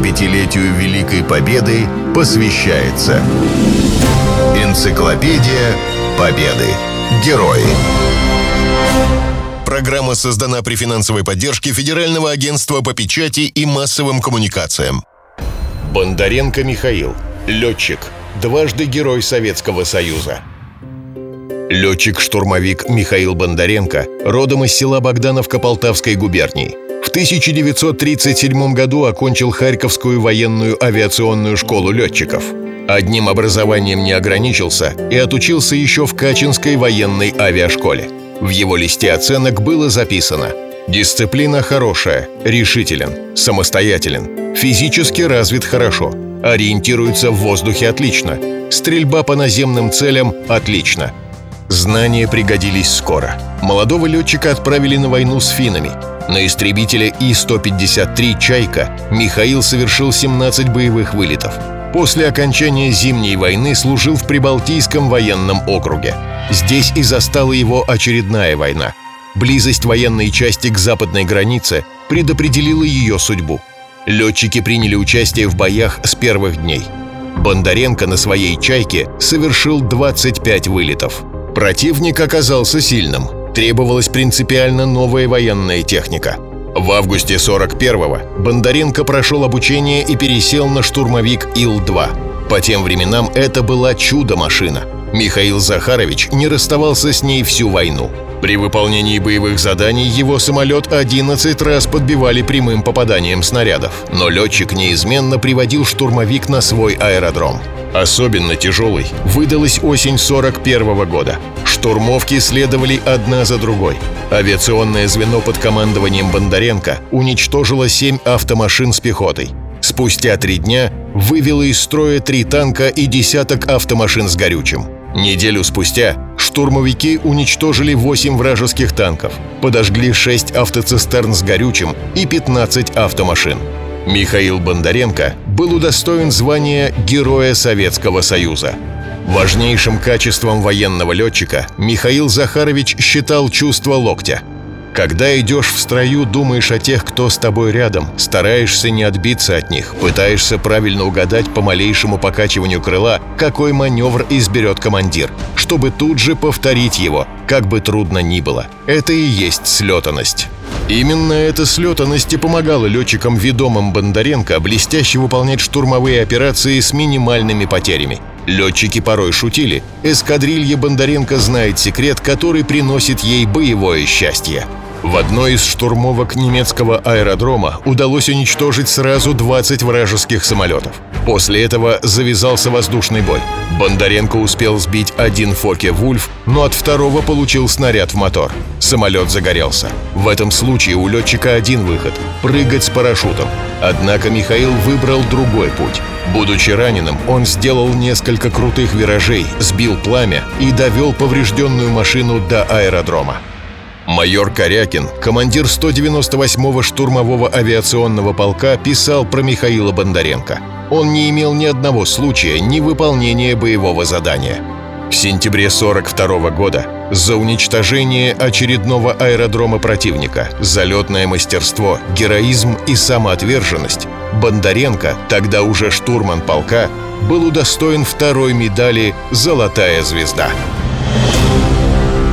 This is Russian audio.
75-летию Великой Победы посвящается Энциклопедия Победы. Герои. Программа создана при финансовой поддержке Федерального агентства по печати и массовым коммуникациям. Бондаренко Михаил. Летчик. Дважды Герой Советского Союза. Летчик-штурмовик Михаил Бондаренко родом из села Богдановка Полтавской губернии. В 1937 году окончил Харьковскую военную авиационную школу летчиков. Одним образованием не ограничился и отучился еще в Качинской военной авиашколе. В его листе оценок было записано «Дисциплина хорошая, решителен, самостоятелен, физически развит хорошо, ориентируется в воздухе отлично, стрельба по наземным целям отлично». Знания пригодились скоро. Молодого летчика отправили на войну с финнами. На истребителе И-153 «Чайка» Михаил совершил 17 боевых вылетов. После окончания Зимней войны служил в Прибалтийском военном округе. Здесь и застала его очередная война. Близость военной части к западной границе предопределила ее судьбу. Летчики приняли участие в боях с первых дней. Бондаренко на своей «Чайке» совершил 25 вылетов. Противник оказался сильным. Требовалась принципиально новая военная техника – в августе 41-го Бондаренко прошел обучение и пересел на штурмовик Ил-2. По тем временам это была чудо-машина. Михаил Захарович не расставался с ней всю войну. При выполнении боевых заданий его самолет 11 раз подбивали прямым попаданием снарядов, но летчик неизменно приводил штурмовик на свой аэродром. Особенно тяжелой выдалась осень 41 года. Штурмовки следовали одна за другой. Авиационное звено под командованием Бондаренко уничтожило семь автомашин с пехотой. Спустя три дня вывело из строя три танка и десяток автомашин с горючим. Неделю спустя штурмовики уничтожили 8 вражеских танков, подожгли 6 автоцистерн с горючим и 15 автомашин. Михаил Бондаренко был удостоен звания Героя Советского Союза. Важнейшим качеством военного летчика Михаил Захарович считал чувство локтя. Когда идешь в строю, думаешь о тех, кто с тобой рядом, стараешься не отбиться от них, пытаешься правильно угадать по малейшему покачиванию крыла, какой маневр изберет командир, чтобы тут же повторить его, как бы трудно ни было. Это и есть слетанность. Именно эта слетанность и помогала летчикам, ведомым Бондаренко, блестяще выполнять штурмовые операции с минимальными потерями. Летчики порой шутили. Эскадрилья Бондаренко знает секрет, который приносит ей боевое счастье. В одной из штурмовок немецкого аэродрома удалось уничтожить сразу 20 вражеских самолетов. После этого завязался воздушный бой. Бондаренко успел сбить один Фоке-Вульф, но от второго получил снаряд в мотор. Самолет загорелся. В этом случае у летчика один выход – прыгать с парашютом. Однако Михаил выбрал другой путь. Будучи раненым, он сделал несколько крутых виражей, сбил пламя и довел поврежденную машину до аэродрома. Майор Корякин, командир 198-го штурмового авиационного полка, писал про Михаила Бондаренко. Он не имел ни одного случая невыполнения боевого задания. В сентябре 42 года за уничтожение очередного аэродрома противника, залетное мастерство, героизм и самоотверженность Бондаренко, тогда уже штурман полка, был удостоен второй медали «Золотая звезда».